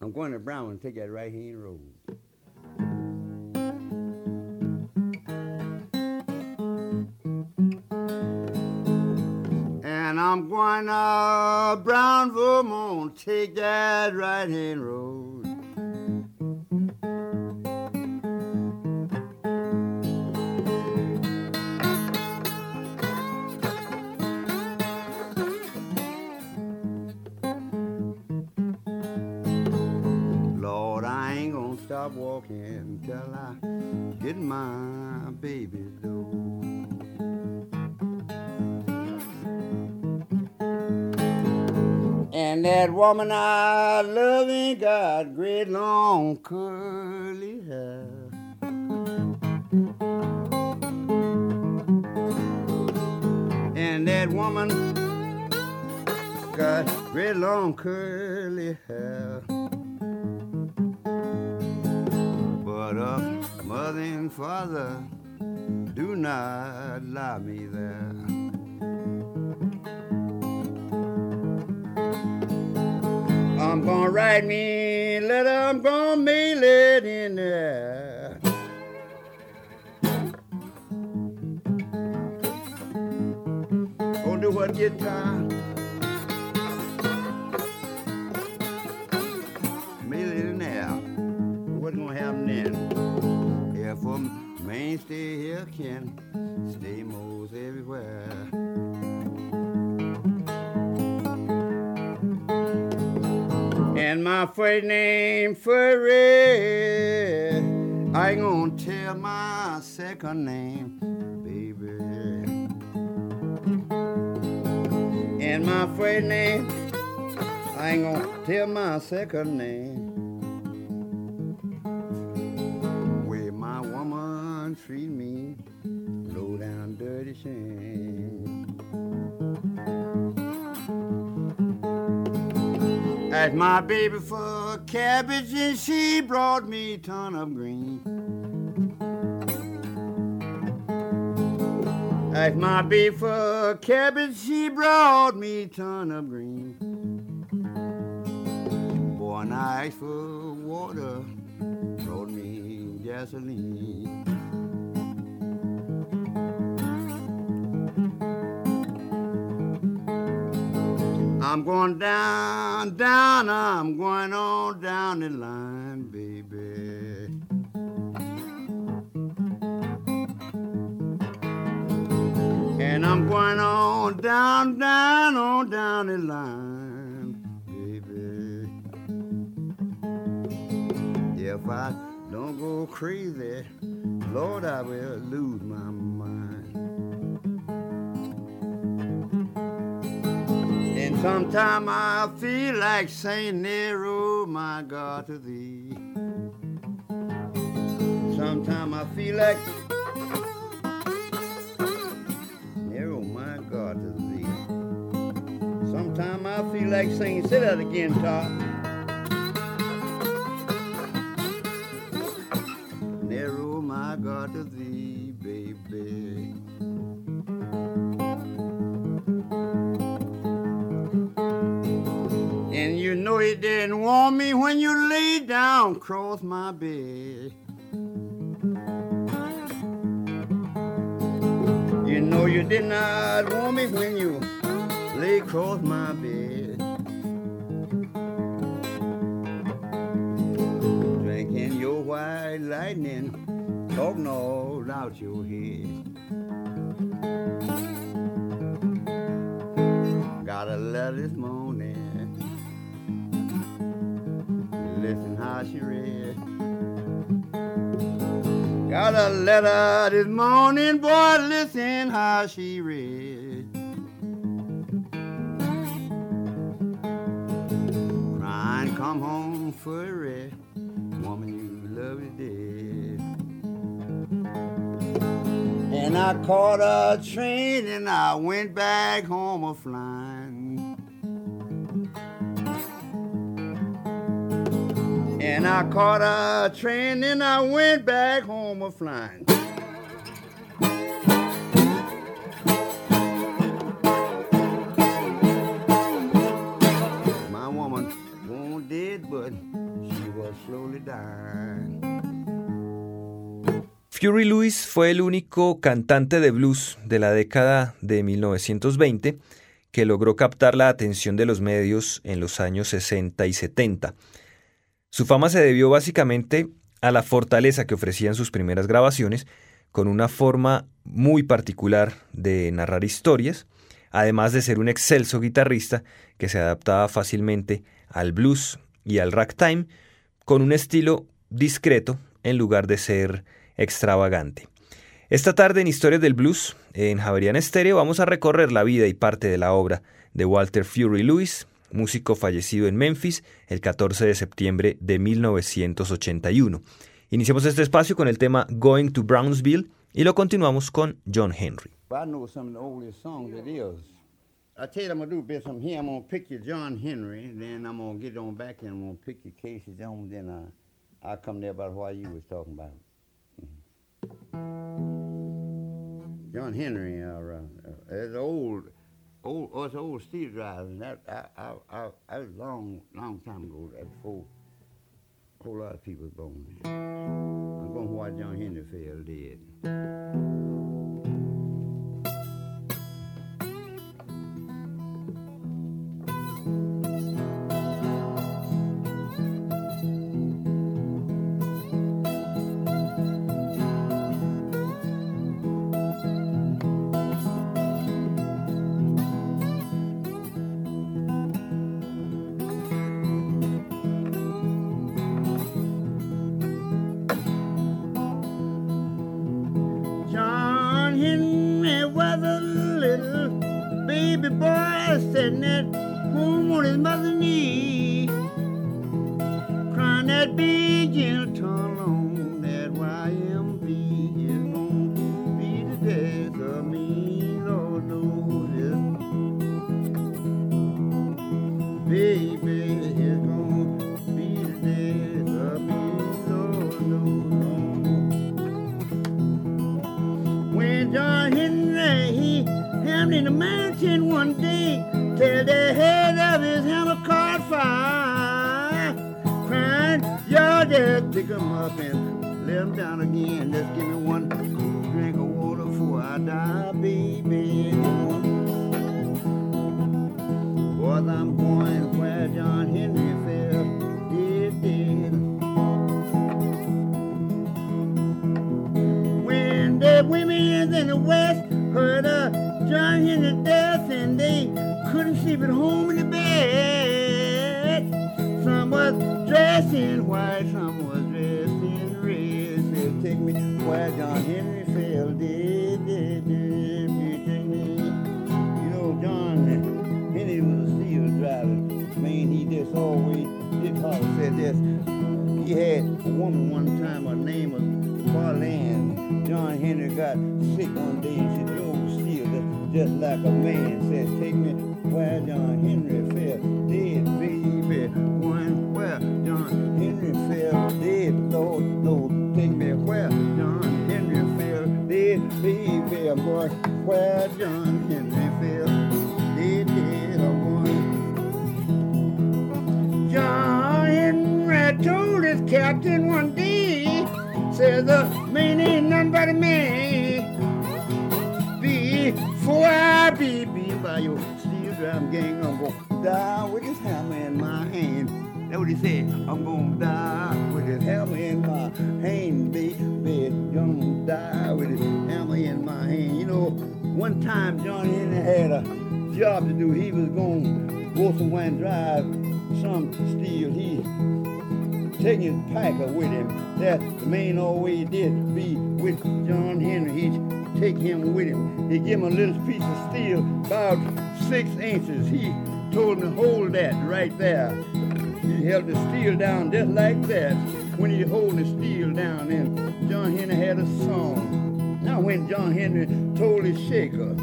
I'm going to Brown and take that right hand road. And I'm going to Brown, Vermont, take that right hand road. My baby. And that woman I love ain't got great long curly hair. And that woman got great long curly hair. And father do not lie me there. I'm gonna write me letter, I'm gonna mail it in there. Gonna do what man stay here can stay most everywhere. And my first name Furry. I ain't gonna tell my second name, baby. And my first name, I ain't gonna tell my second name. Treat me, low down dirty shame. Asked my baby for cabbage and she brought me a ton of green. Asked my baby for cabbage, she brought me a ton of green. Boy, and I asked for water, brought me gasoline. I'm going down, down, I'm going on down the line, baby. And I'm going on down, down, on down the line, baby. If I don't go crazy, Lord, I will lose my mind. Sometime I feel like saying, Nero, my God, to thee. Sometime I feel like, Nero, my God, to thee. Sometime I feel like saying, say that again, Todd. Narrow my God to thee, baby. When you lay down across my bed. You know you did not want me when you lay across my bed. Drinking your white lightning, talking all out your head. Got a letter this morning. How she read. Got a letter this morning, boy. Listen how she read. Crying, come home for a rest. Woman, you love is dead. And I caught a train and I went back home a flying. And I caught a train and I went back home a flying. My woman won't dead, but was slowly dying. Fury Lewis fue el único cantante de blues de la década de 1920 que logró captar la atención de los medios en los años 60 y 70. Su fama se debió básicamente a la fortaleza que ofrecían sus primeras grabaciones, con una forma muy particular de narrar historias, además de ser un excelso guitarrista que se adaptaba fácilmente al blues y al ragtime, con un estilo discreto en lugar de ser extravagante. Esta tarde en Historias del Blues, en Javerian Estéreo, vamos a recorrer la vida y parte de la obra de Walter Fury Lewis, músico fallecido en Memphis el 14 de septiembre de 1981. Iniciamos este espacio con el tema Going to Brownsville y lo continuamos con John Henry. I know some of the oldest songs it is. I tell you, I'm gonna do bit from here. I'm gonna pick you John Henry, then I'm gonna get on back and I'm gonna pick you Casey Jones, then uh, I'll come there about what you was talking about. Mm-hmm. John Henry, uh, uh, it's old, old, oh, it's old steel drivers. And that I, I, I, I was long, long time ago. That before a whole lot of people was born. I'm going to why John Henry fell dead. Baby boy sitting at home on his mother's knee, crying that big gentle tone on that YMB is gonna be the death of me, Lord knows it. Baby is gonna be the death of me, Lord knows. When John Henry, he hammered in the mountain one day till the head of his hammer caught fire. Crying, y'all just pick him up and let him down again. Just give me one drink of water before I die, baby. Boys, I'm going where John Henry fell, dead. when the women in the west heard of John they couldn't sleep at home in the bed. Some was dressed in white, some was dressed in red. Said, take me where John Henry fell dead, dead, dead. Please take me. You know, John Henry was a steel driver. Man, he just always did how said this. He had a woman one time, her name was Marlene. John Henry got sick one day and she drove steel just, just like a man. Said, take me where John Henry fell dead, baby. One where John Henry fell dead, Lord, Lord. Take me where John Henry fell dead, baby. Going where John Henry fell dead, dead. I'm. John Henry told his captain one day, says the man ain't nothing but a. Before I be beat by your gang, I'm gonna die with this hammer in my hand. That's what he said. I'm gonna die with this hammer in my hand, baby. Gonna die with this hammer in my hand. You know, one time John Henry had a job to do. He was gonna go somewhere and drive some steel. He taking his packer with him. That the main always did be with John Henry. He'd take him with him. He'd give him a little piece of steel about six inches. He told him to hold that right there. He held the steel down just like that. When he hold the steel down, and John Henry had a song. Now when John Henry told his shaker,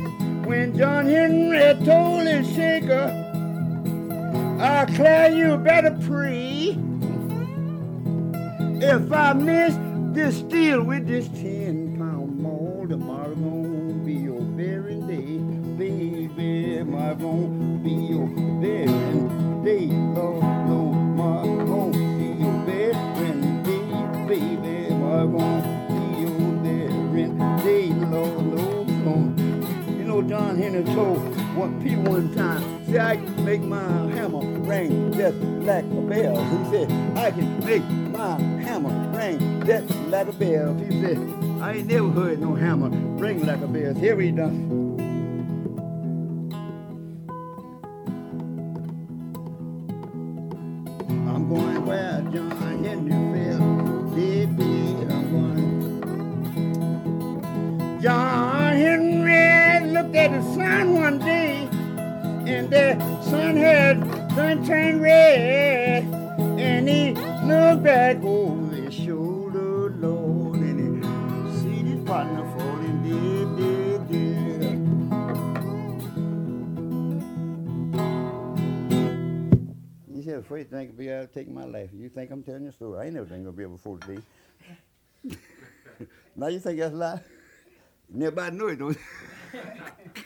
when John Henry told his shaker, I declare you better pray. If I miss this steel with this ten pound mold, tomorrow won't feel there and they alone. I won't feel there and they, baby, I won't feel there and they alone. You know, John Henry told one Peter one time, see, I can make my hammer ring just like a bell. He said, I can make my hammer ring just like a bell. He said, I ain't never heard no hammer ring like a bell. Here he done. And the sun had sun turned red, and he looked back oh, over his shoulder, Lord, and he seen his partner falling dead, dead, dead. You said afraid to think I'd be able to take my life. You think I'm telling you a story? I ain't never think I'll be able to afford today. now you think that's a lie? Nobody know it, don't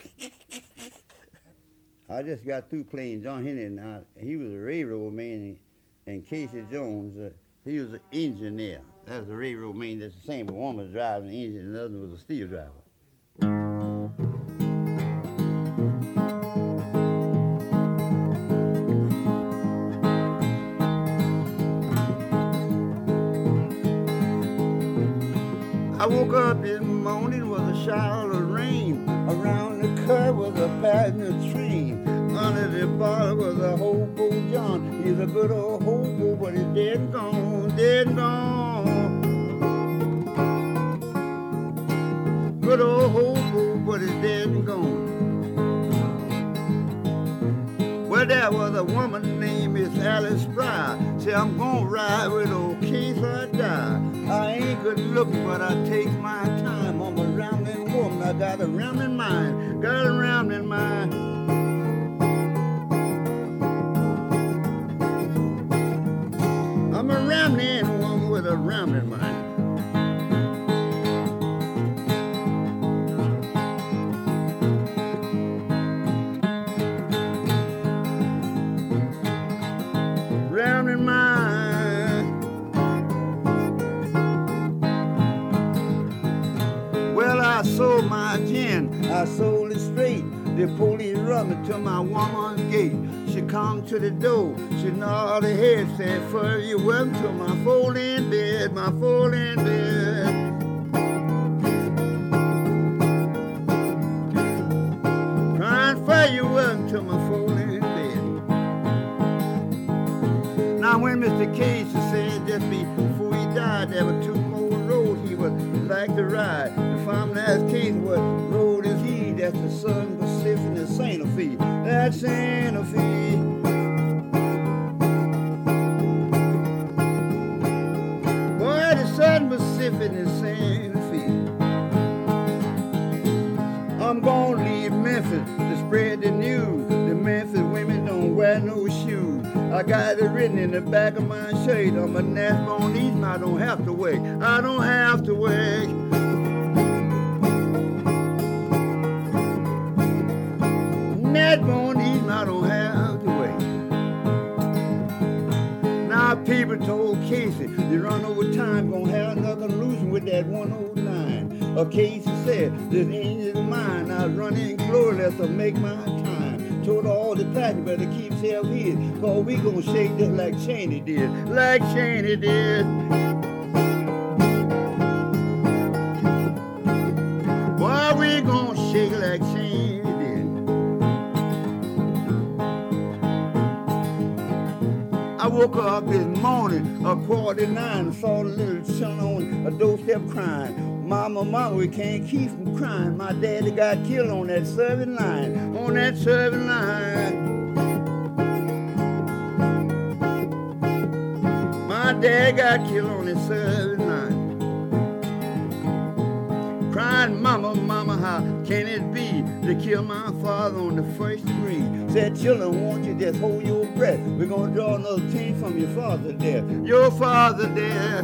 I just got through playing John Henry. and I, he was a railroad man, and Casey Jones, uh, he was an engineer. That's a railroad man. That's the same. But one was driving the engine, and the other was a steel driver. I woke up this morning with a shower of rain. Around the curve was a passenger train. Under the bar was a hobo John. He's a good old hobo, but he's dead and gone, dead and gone. Good old hobo, but he's dead and gone. Well, there was a woman named Miss Alice Fry. Say, I'm gonna ride with old Keith or die. I ain't good looking, but I take my time. I'm a rambling woman. I got a rambling mind. Got a rambling The police run me to my woman's gate. She come to the door, she nod her head, said, For you welcome to my folding bed, my folding bed. For you welcome to my folding bed. Now when Mr. Casey said just before he died, there were two more roads he would like to ride. The farmhouse Casey what road is he? That's the Southern Pacific and Santa Fe. That's Santa Fe. Southern Pacific and Santa Fe. I'm gonna leave Memphis to spread the news. The Memphis women don't wear no shoes. I got it written in the back of my shirt. I'm a Nashbone East, I don't have to work. I don't have to I don't have to work. Now people told Casey, you run over time, gonna have another losing with that 109. Or Casey said, this ain't is mine, I run in glorious to make my time. Told all the passengers better keep self hid, cause we gonna shake this like Cheney did, like Cheney did. Woke up this morning, a quarter to nine, saw the little son on a doorstep crying. Mama, mama, we can't keep from crying. My daddy got killed on that serving line, on that serving line. My dad got killed on that serving line. Crying, mama, mama, how can it be to kill my father on the first degree? Said, children, won't you just hold your breath? We're gonna draw another team from your father there. Your father there.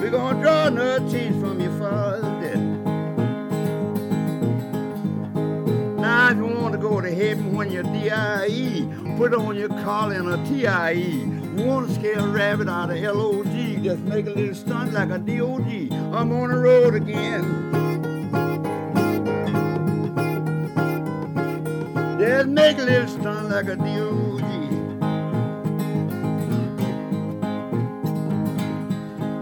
We're gonna draw another team from your father there. Now, if you want to go to heaven when you're D.I.E. Put on your collar and a T.I.E. You want to scare a rabbit out of L.O.G. Just make a little stunt like a D.O.G. I'm on the road again. Just make a little stunt like a D.O.G.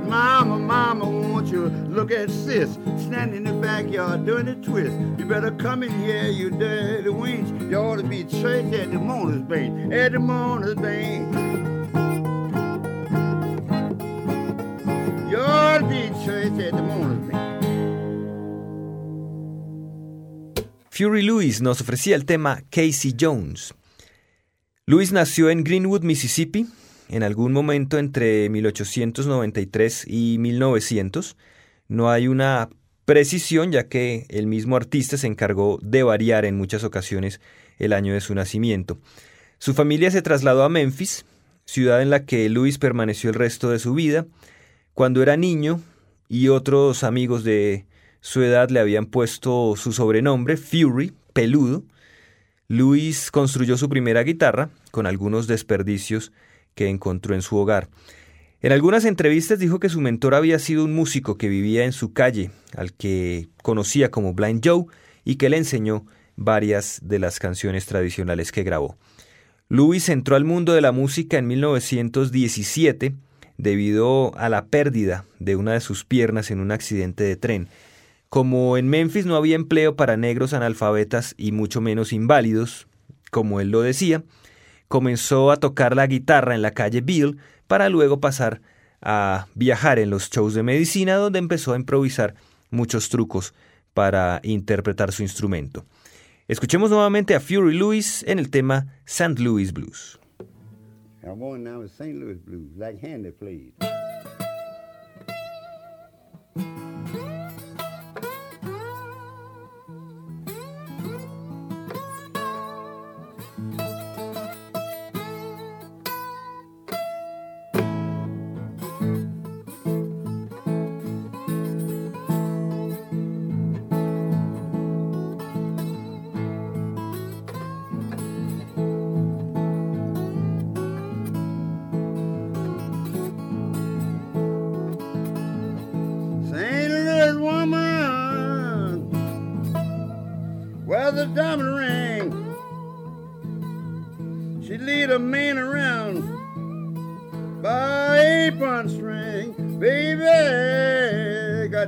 Mama, mama, won't you look at sis standing in the backyard doing a twist? You better come in here, you dirty wench. You ought to be church at the Mona's Bank, at the Mona's Bank. Fury Lewis nos ofrecía el tema Casey Jones. Lewis nació en Greenwood, Mississippi, en algún momento entre 1893 y 1900. No hay una precisión ya que el mismo artista se encargó de variar en muchas ocasiones el año de su nacimiento. Su familia se trasladó a Memphis, ciudad en la que Lewis permaneció el resto de su vida. Cuando era niño y otros amigos de su edad le habían puesto su sobrenombre, Fury, peludo, Lewis construyó su primera guitarra con algunos desperdicios que encontró en su hogar. En algunas entrevistas dijo que su mentor había sido un músico que vivía en su calle, al que conocía como Blind Joe, y que le enseñó varias de las canciones tradicionales que grabó. Louis entró al mundo de la música en 1917 debido a la pérdida de una de sus piernas en un accidente de tren. Como en Memphis no había empleo para negros analfabetas y mucho menos inválidos, como él lo decía, comenzó a tocar la guitarra en la calle Bill para luego pasar a viajar en los shows de medicina donde empezó a improvisar muchos trucos para interpretar su instrumento. Escuchemos nuevamente a Fury Lewis en el tema St. Louis Blues. St. Louis Blues, like Handy played.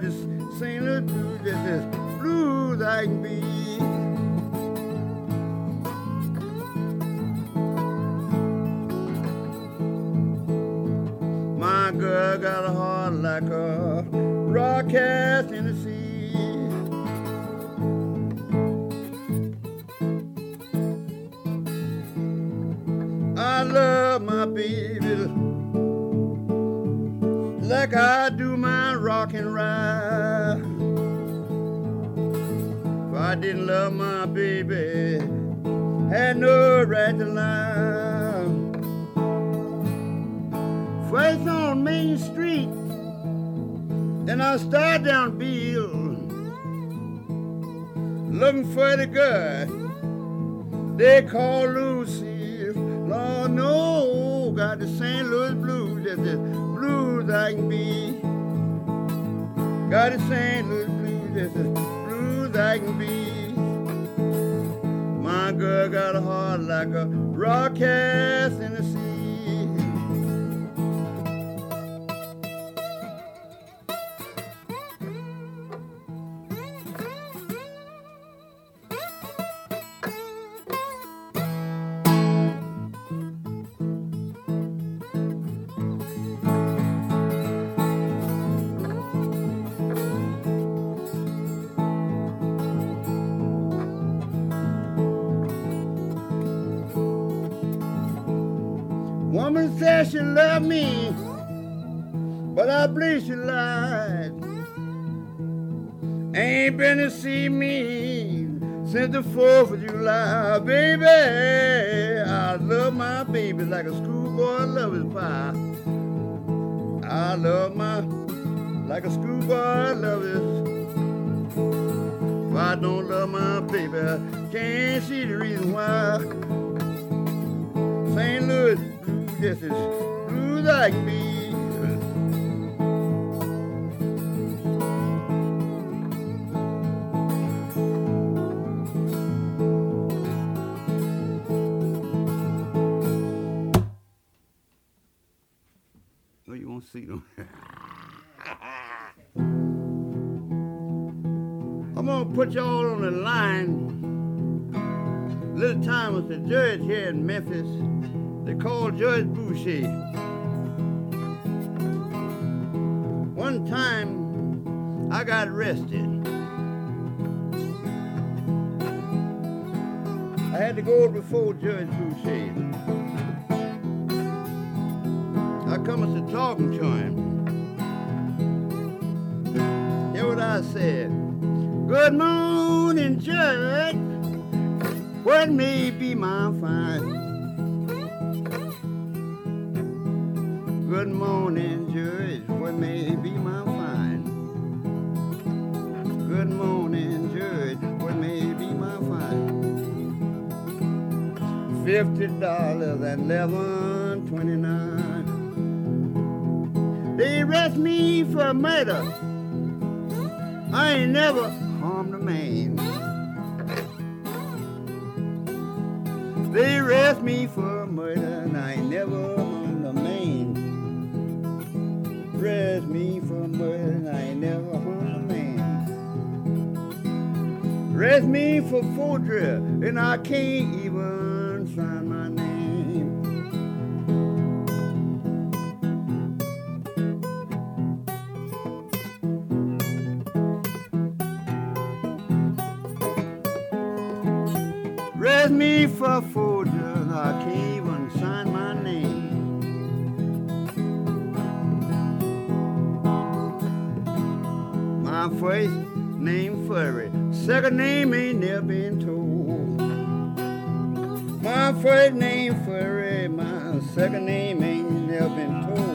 Baby, got this like a rock cast in the sea. I lied. Ain't been to see me since the 4th of July. Baby, I love my baby like a schoolboy love his pie. I love my like a schoolboy love his. If I don't love my baby? Can't see the reason why. St. Louis blues just as blue like me. They called Judge Boushay. One time I got arrested. I had to go before Judge Boushay. I come to talking to him. Hear what I said. Good morning, Judge. What may be my fine? Good morning, Judge. What may be my fine? Good morning, Judge. What may be my fine? Fifty dollars and eleven twenty-nine. They arrest me for murder. I ain't never harmed a man. They arrest me for murder and I ain't never. Arrest me murder and I ain't never harmed a man. Arrest me for forgery and I can't even sign my name. Me for forgery, first name Furry, second name ain't never been told. My first name Furry, my second name ain't never been told.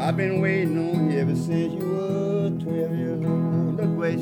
I've been waiting on you ever since you were 12 years old. Look what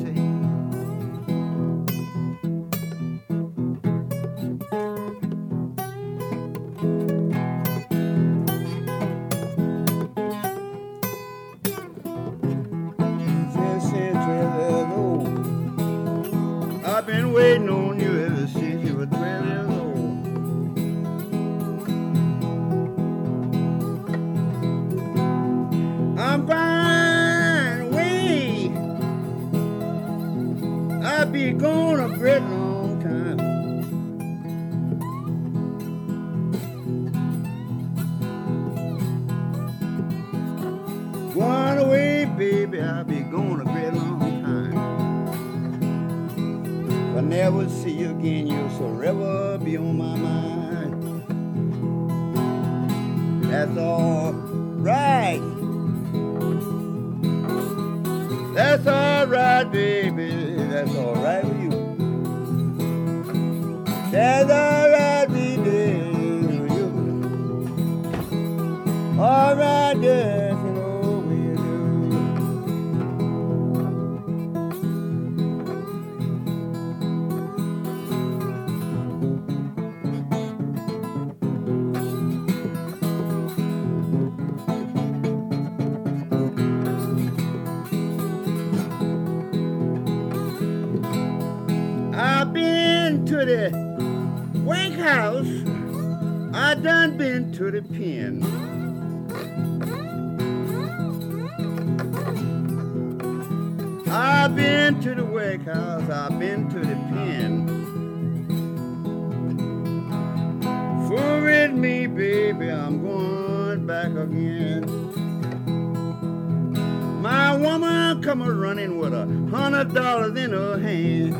I've been to the Wake House. I've been to the pen. With me, baby. I'm going back again. My woman come a running with a hundred dollars in her hand.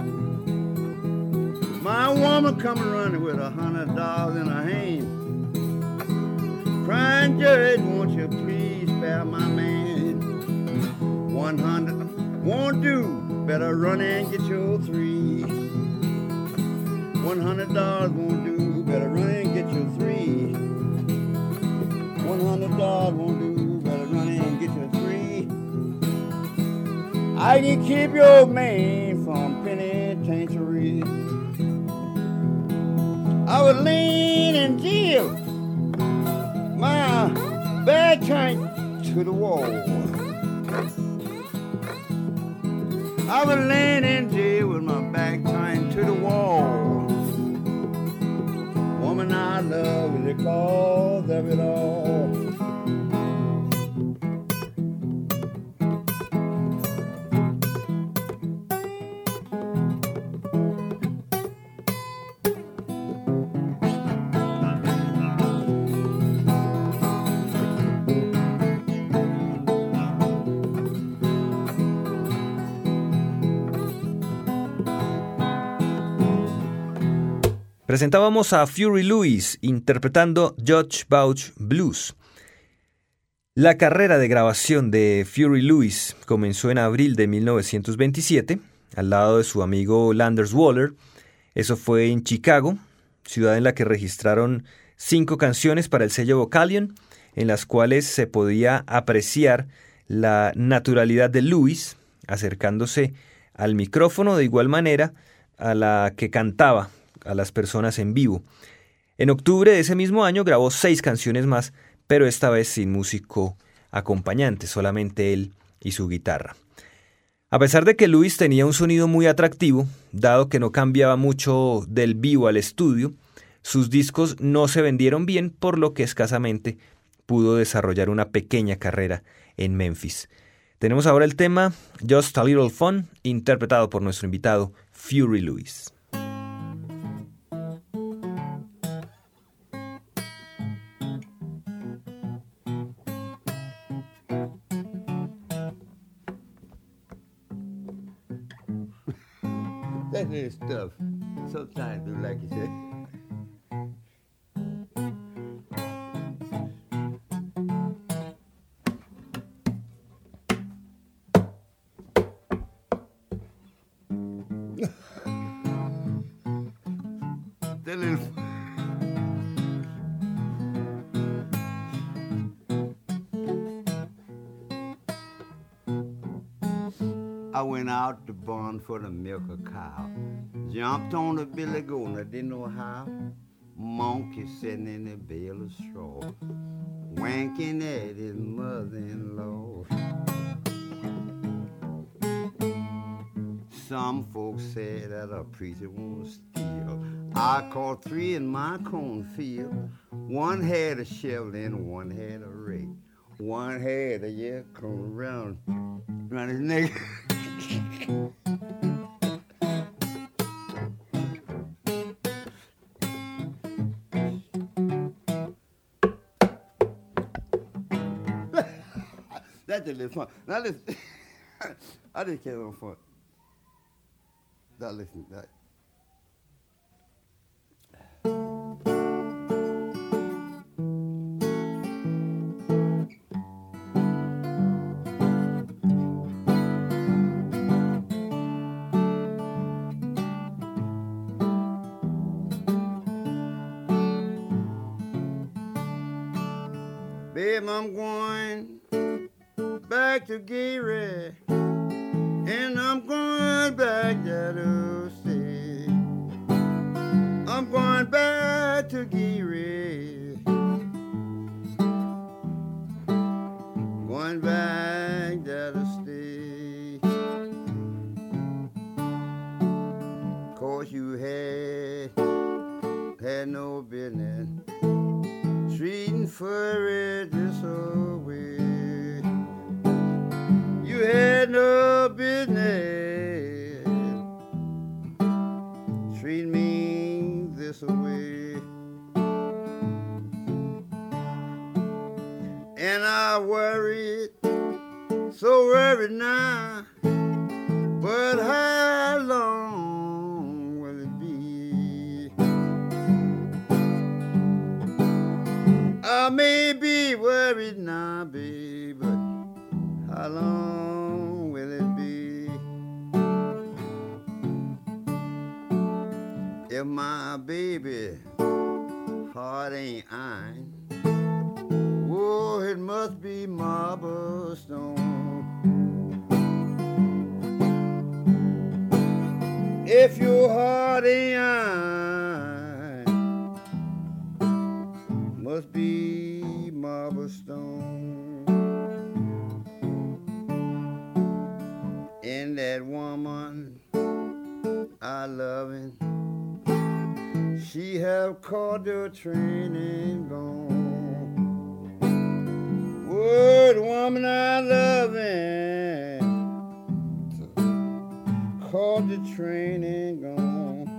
My woman come a running with a hundred dollars in her hand. Crying judge, won't you please spare my man? One hundred won't do. Better run and get your three. One hundred dollars won't do. Better run and get your three. One hundred dollars won't do. Better run and get your three. I can keep your man from penitentiary. I was lean in jail, my back turned to the wall. I was laying in jail with my back turned to the wall. Woman I love is the cause of it all. Presentábamos a Fury Lewis interpretando Judge Bouch Blues. La carrera de grabación de Fury Lewis comenzó en abril de 1927, al lado de su amigo Landers Waller. Eso fue en Chicago, ciudad en la que registraron cinco canciones para el sello Vocalion, en las cuales se podía apreciar la naturalidad de Lewis, acercándose al micrófono de igual manera a la que cantaba a las personas en vivo. En octubre de ese mismo año grabó seis canciones más, pero esta vez sin músico acompañante, solamente él y su guitarra. A pesar de que Luis tenía un sonido muy atractivo, dado que no cambiaba mucho del vivo al estudio, sus discos no se vendieron bien, por lo que escasamente pudo desarrollar una pequeña carrera en Memphis. Tenemos ahora el tema Just a Little Fun, interpretado por nuestro invitado Fury Lewis. Stuff. Sometimes like you said. Out to barn for to milk a cow. Jumped on the billy goat, I didn't know how. Monkey sitting in a bale of straw, wanking at his mother-in-law. Some folks say that a preacher won't steal. I caught three in my cornfield. One had a shovel and one had a rake. One had a yeah come around around his neck. A little fun. Now listen, I just came on fun. That listen, that. Babe, I'm going back to Gary, and I'm going back there to stay. I'm going back to Gary, going back there to stay. Cause you had had no business treating furry this way. You had no business treating me this way. And I worried, so worried now. But how I may be worried now, babe, but how long will it be? If my baby heart ain't iron, oh, it must be marble stone. if your heart ain't iron, must be stone. And that woman I loving, she have caught the train and gone. Word woman I loving caught the train and gone.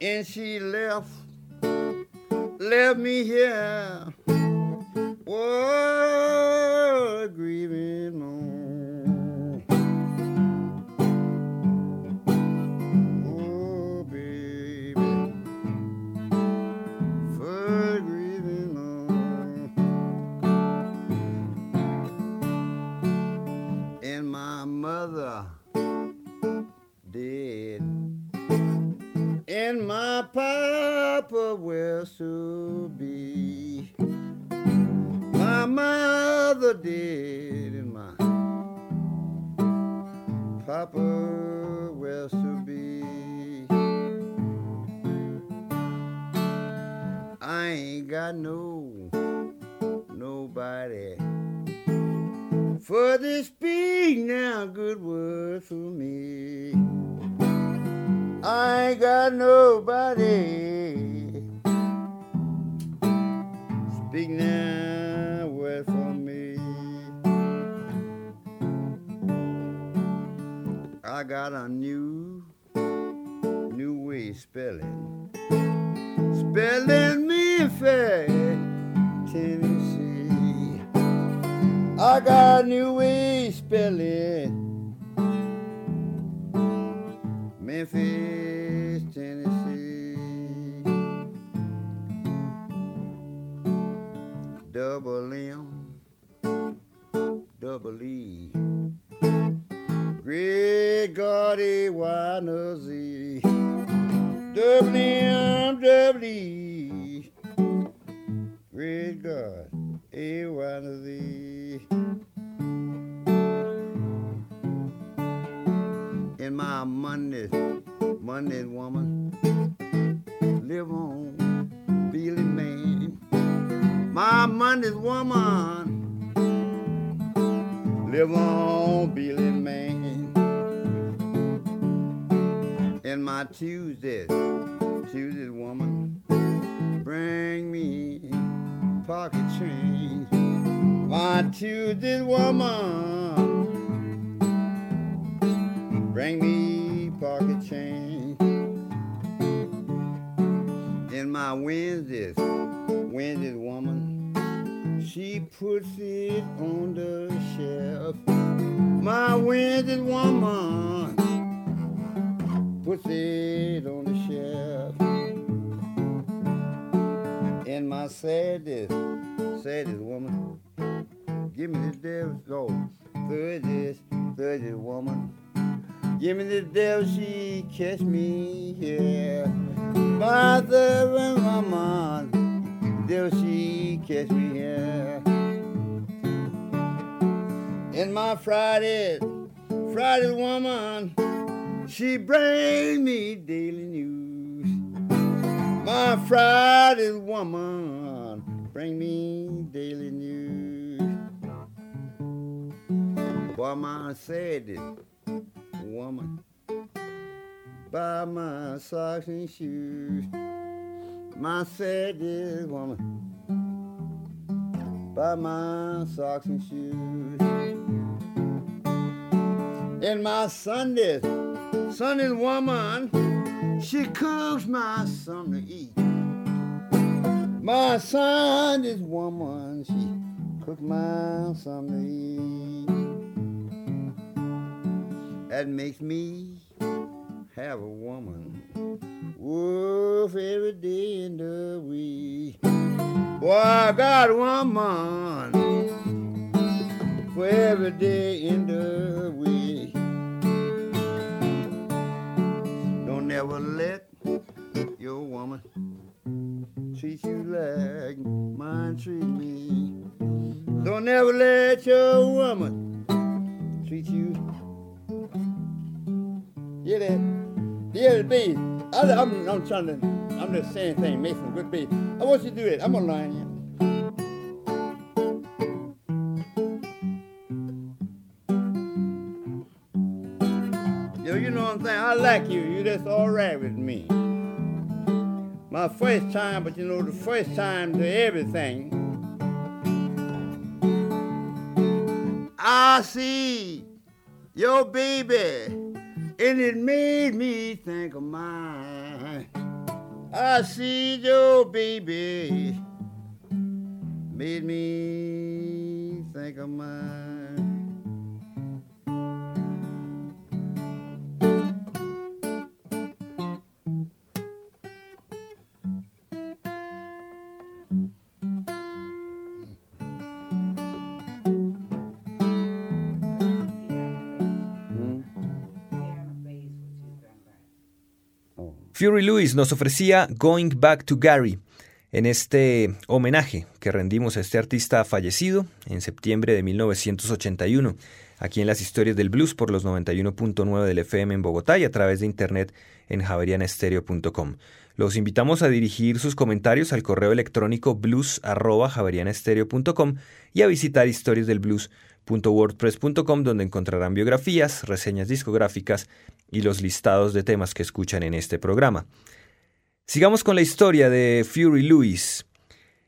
And she left, left me here. Whoa, grieving moan. Oh, baby, for grieving moan. and my mother dead, and my papa will soon be. My mother dead, and my papa will soon be. I ain't got no nobody for this speak now good word for me. I ain't got nobody speak now word for me. I got a new, new way spelling, spelling me fair, Tennessee. I got a new way spelling. Memphis, Double M, double E. Great God, A Y no. Double M, double E. Great God, A Y in my Monday, Monday woman, live on, Billy Man. My Monday woman, live on, Billy Man. And my Tuesday, Tuesday woman, bring me pocket change. My Tuesday woman bring me pocket change. In my Wednesdays, Wednesdays woman, she puts it on the shelf. My Wednesdays woman puts it on the shelf. In my Saturdays, Saturdays woman, give me the devil's gold. Thursdays, Thursdays woman. Give me the devil, she catch me here. Mother and mama, devil, she catch me here. In my Friday, Friday woman, she bring me daily news. My Friday woman, bring me daily news. Boy, my Saturday woman. Buy my socks and shoes. My Saturday woman. Buy my socks and shoes. And my Sunday, Sunday woman, she cooks my son to eat. My Sunday woman, she cooks my son to eat that makes me have a woman. For every day in the weed. Boy, I got woman for every day in the week. Don't ever let your woman treat you like mine treat me. Don't ever let your woman treat you. Yeah, that? Yeah, it, be. I'm, I'm trying to. I'm just saying things, make some good bass. I want you to do it. I'm gonna learn you. Yo, you know what I'm saying? I like you. You just all right with me. My first time, but you know, the first time to everything. I see your baby and it made me think of mine. I see your baby, made me think of mine. Fury Lewis nos ofrecía Going Back to Gary en este homenaje que rendimos a este artista fallecido en septiembre de 1981, aquí en las historias del blues por los 91.9 del FM en Bogotá y a través de internet en javerianestereo.com. Los invitamos a dirigir sus comentarios al correo electrónico blues.javerianestereo.com y a visitar historiasdelblues.wordpress.com donde encontrarán biografías, reseñas discográficas y los listados de temas que escuchan en este programa. Sigamos con la historia de Fury Lewis.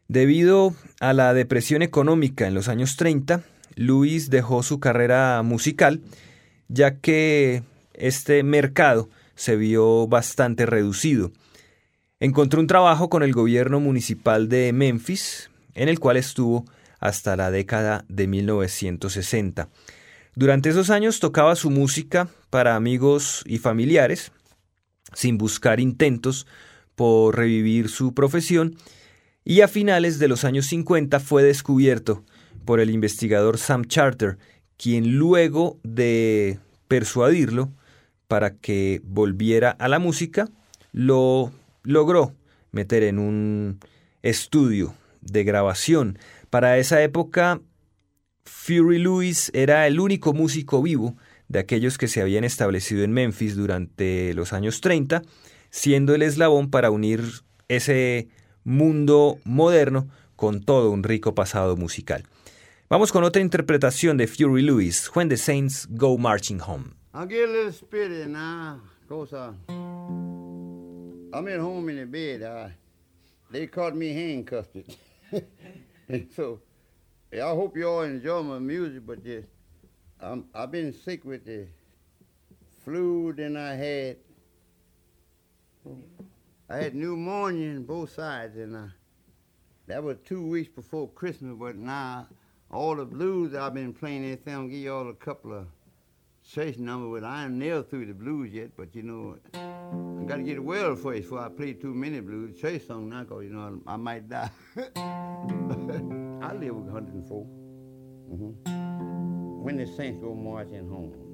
Debido a la depresión económica en los años 30, Lewis dejó su carrera musical, ya que este mercado se vio bastante reducido. Encontró un trabajo con el gobierno municipal de Memphis, en el cual estuvo hasta la década de 1960. Durante esos años tocaba su música para amigos y familiares, sin buscar intentos por revivir su profesión, y a finales de los años 50 fue descubierto por el investigador Sam Charter, quien luego de persuadirlo para que volviera a la música, lo logró meter en un estudio de grabación. Para esa época Fury Lewis era el único músico vivo de aquellos que se habían establecido en Memphis durante los años 30, siendo el eslabón para unir ese mundo moderno con todo un rico pasado musical. Vamos con otra interpretación de Fury Lewis, When the Saints Go Marching Home. I'll get a little I'm at home in the bed. They caught me handcuffed. so I hope you all enjoy my music, but I'm, I've been sick with the flu, then I had I had pneumonia in both sides, and uh, that was two weeks before Christmas. But now all the blues I've been playing, anything, I'll give you all a couple of chase numbers. But I ain't nailed through the blues yet. But you know, I got to get well first before I play too many blues. Chase song now, cause you know I, I might die. I live with 104. Mm-hmm. When the Saints go marching home.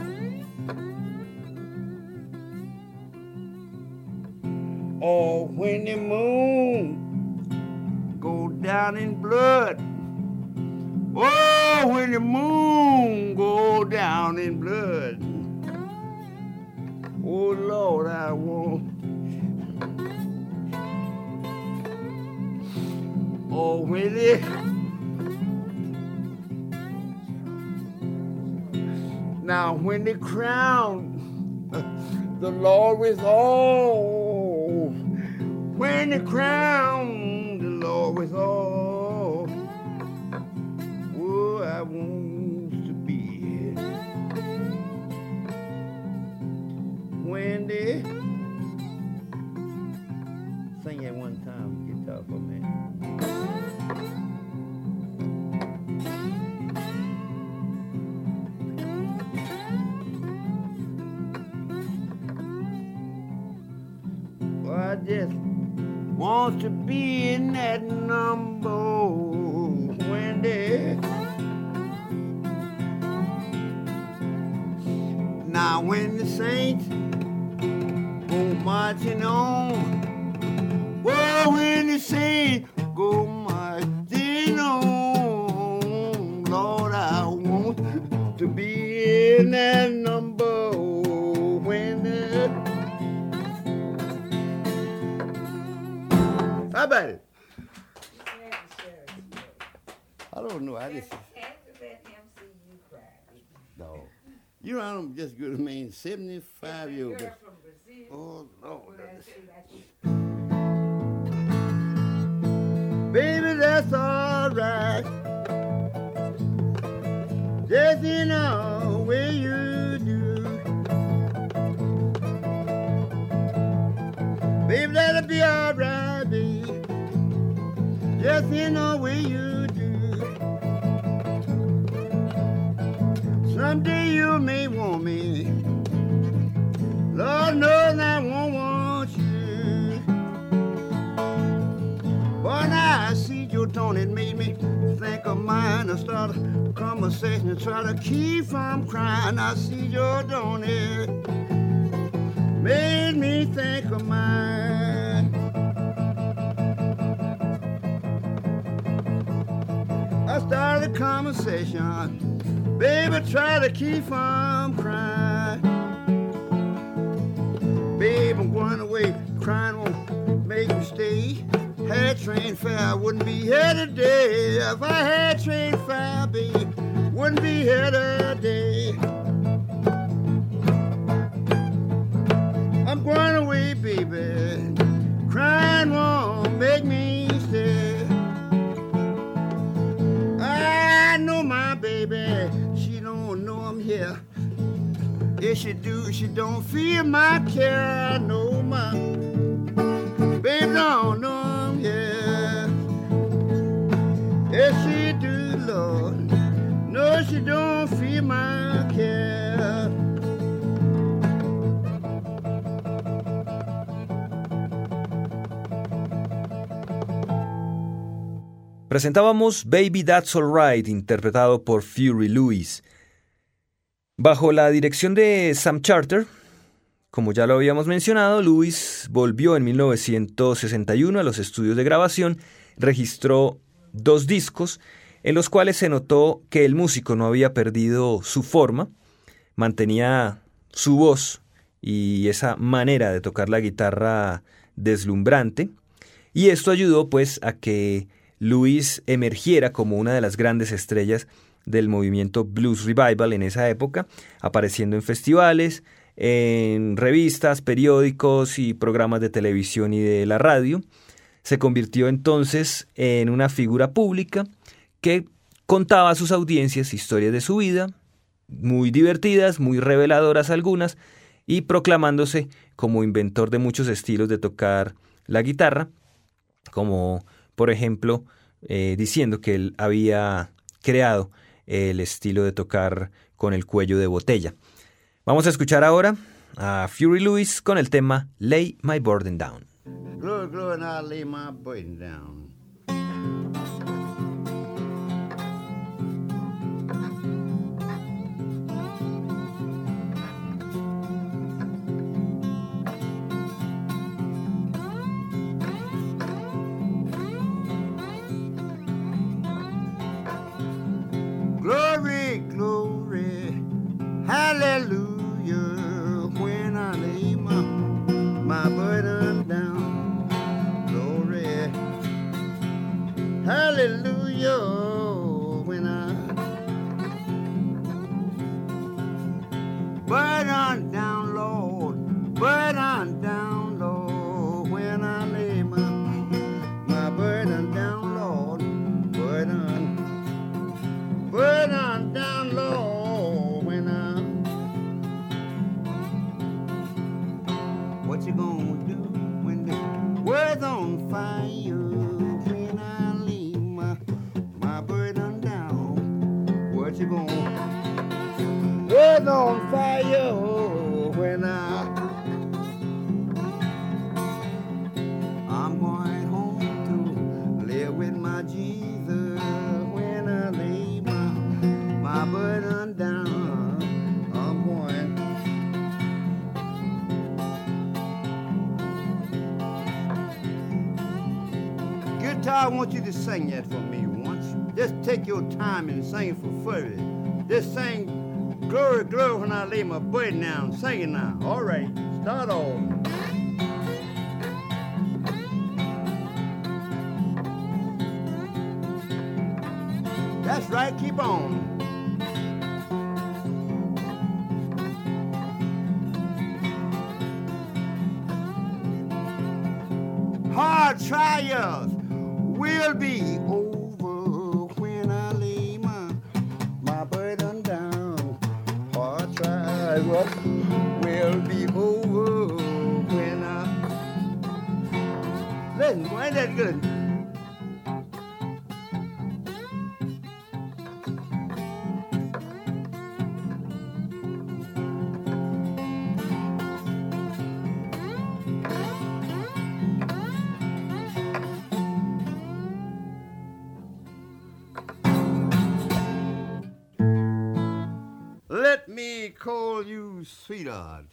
When. Oh, when the moon go down in blood. Oh, when the moon go down in blood. Oh Lord, I want. Oh, Willie. Now, when the crown the Lord is all, when the crown the Lord is all, want to be in that number. When they now when the saints go marching on oh when the saints I don't know. I just no. You know I'm just good. I mean, seventy-five years old. Oh Lord. Baby, that's all right. Just in the way you do. Baby, that'll be all right, baby. Just in the way you Someday you may want me. Lord knows I won't want you. But now I see your tone, it made me think of mine. I start a conversation try to keep from crying. I see your tone, it made me think of mine. I started a conversation, baby, try to keep from crying. Babe, I'm going away, crying won't make me stay. Had train fare, I wouldn't be here today. If I had train fare, babe, wouldn't be here today. I'm going away, baby. Crying won't make me here. If she do, she don't feel my care. Know my baby don't know here. If she do, Lord, no, she don't feel my care. Presentábamos Baby That's Alright, interpretado por Fury Lewis. Bajo la dirección de Sam Charter, como ya lo habíamos mencionado, Lewis volvió en 1961 a los estudios de grabación, registró dos discos en los cuales se notó que el músico no había perdido su forma, mantenía su voz y esa manera de tocar la guitarra deslumbrante, y esto ayudó pues a que Lewis emergiera como una de las grandes estrellas del movimiento Blues Revival en esa época, apareciendo en festivales, en revistas, periódicos y programas de televisión y de la radio. Se convirtió entonces en una figura pública que contaba a sus audiencias historias de su vida, muy divertidas, muy reveladoras algunas, y proclamándose como inventor de muchos estilos de tocar la guitarra, como por ejemplo eh, diciendo que él había creado el estilo de tocar con el cuello de botella. Vamos a escuchar ahora a Fury Lewis con el tema Lay My Burden Down. Lay my burden down. your time and sing for free. This sing glory, glory when I lay my burden down. Sing it now. All right, start over. what will be over when I. Listen, why that good? sweetheart.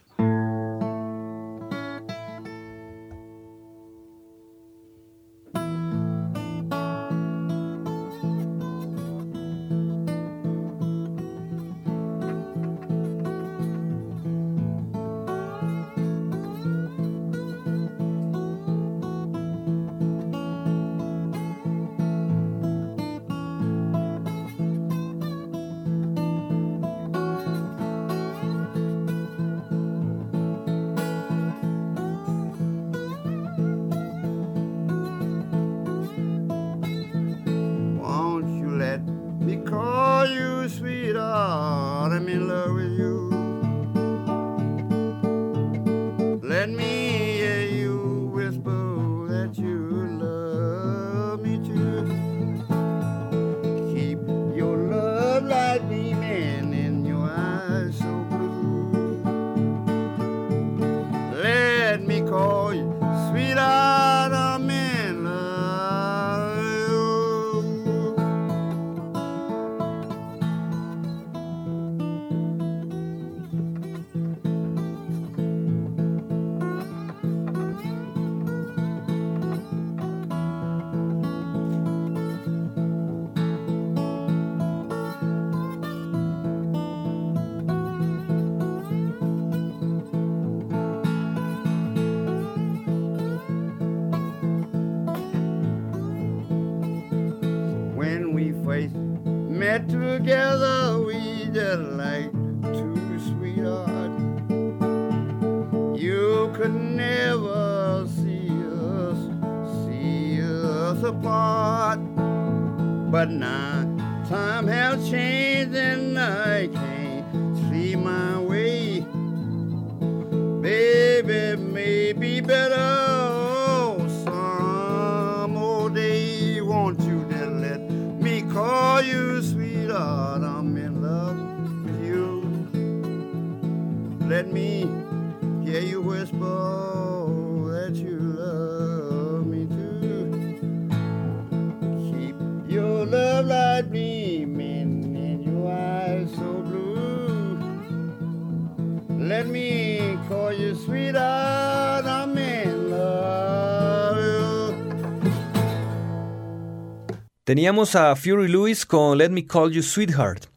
Teníamos a Fury Lewis con Let Me Call You Sweetheart.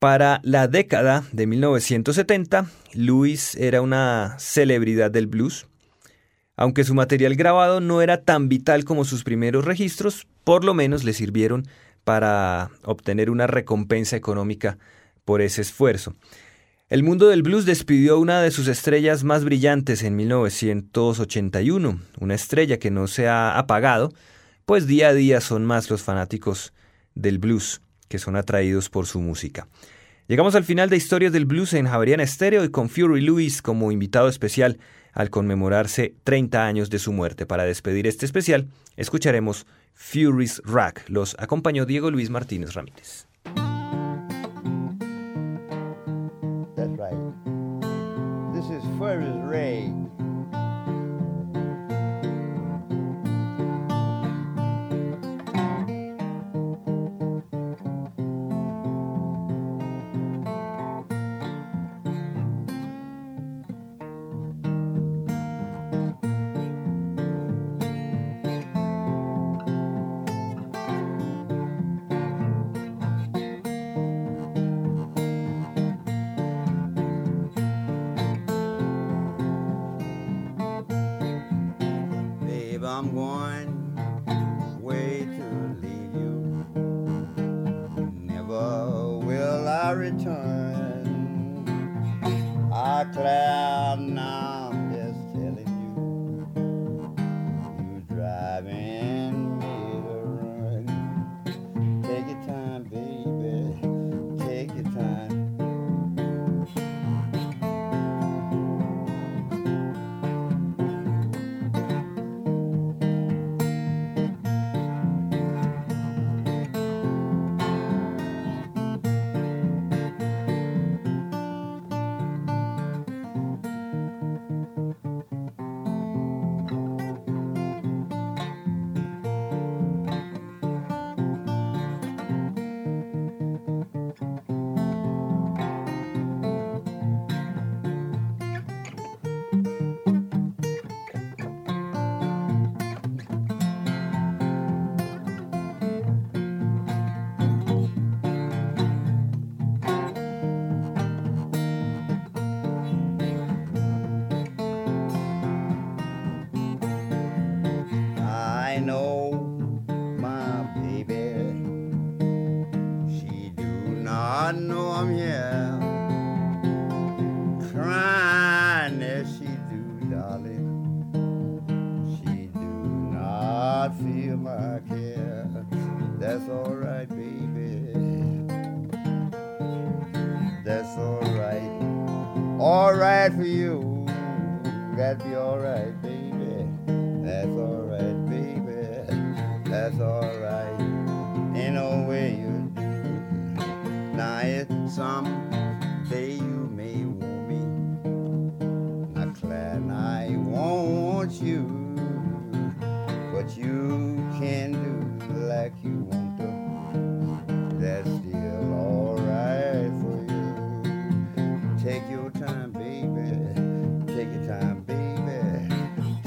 Para la década de 1970, Lewis era una celebridad del blues. Aunque su material grabado no era tan vital como sus primeros registros, por lo menos le sirvieron para obtener una recompensa económica por ese esfuerzo. El mundo del blues despidió una de sus estrellas más brillantes en 1981, una estrella que no se ha apagado, pues día a día son más los fanáticos del blues que son atraídos por su música. Llegamos al final de Historias del Blues en Javeriana Estéreo y con Fury Lewis como invitado especial al conmemorarse 30 años de su muerte. Para despedir este especial, escucharemos Fury's Rack. Los acompañó Diego Luis Martínez Ramírez.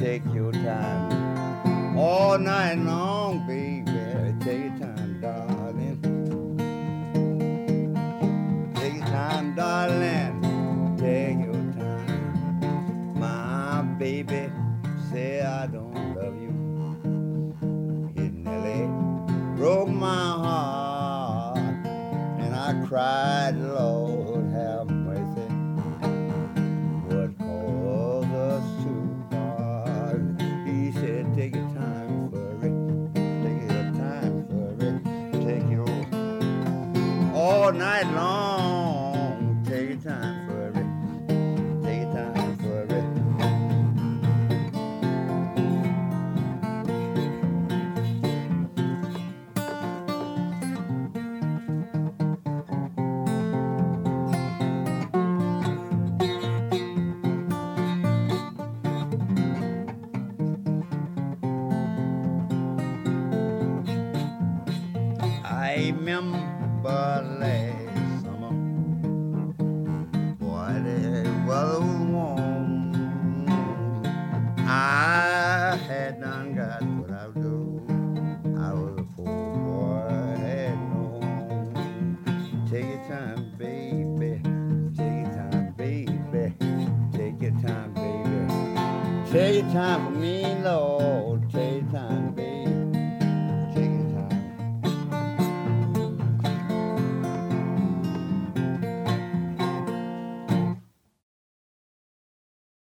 Take your time all night long, baby. Take your time, darling. Take your time, darling. Take your time. My baby say I don't love you. It nearly broke my heart, and I Lord.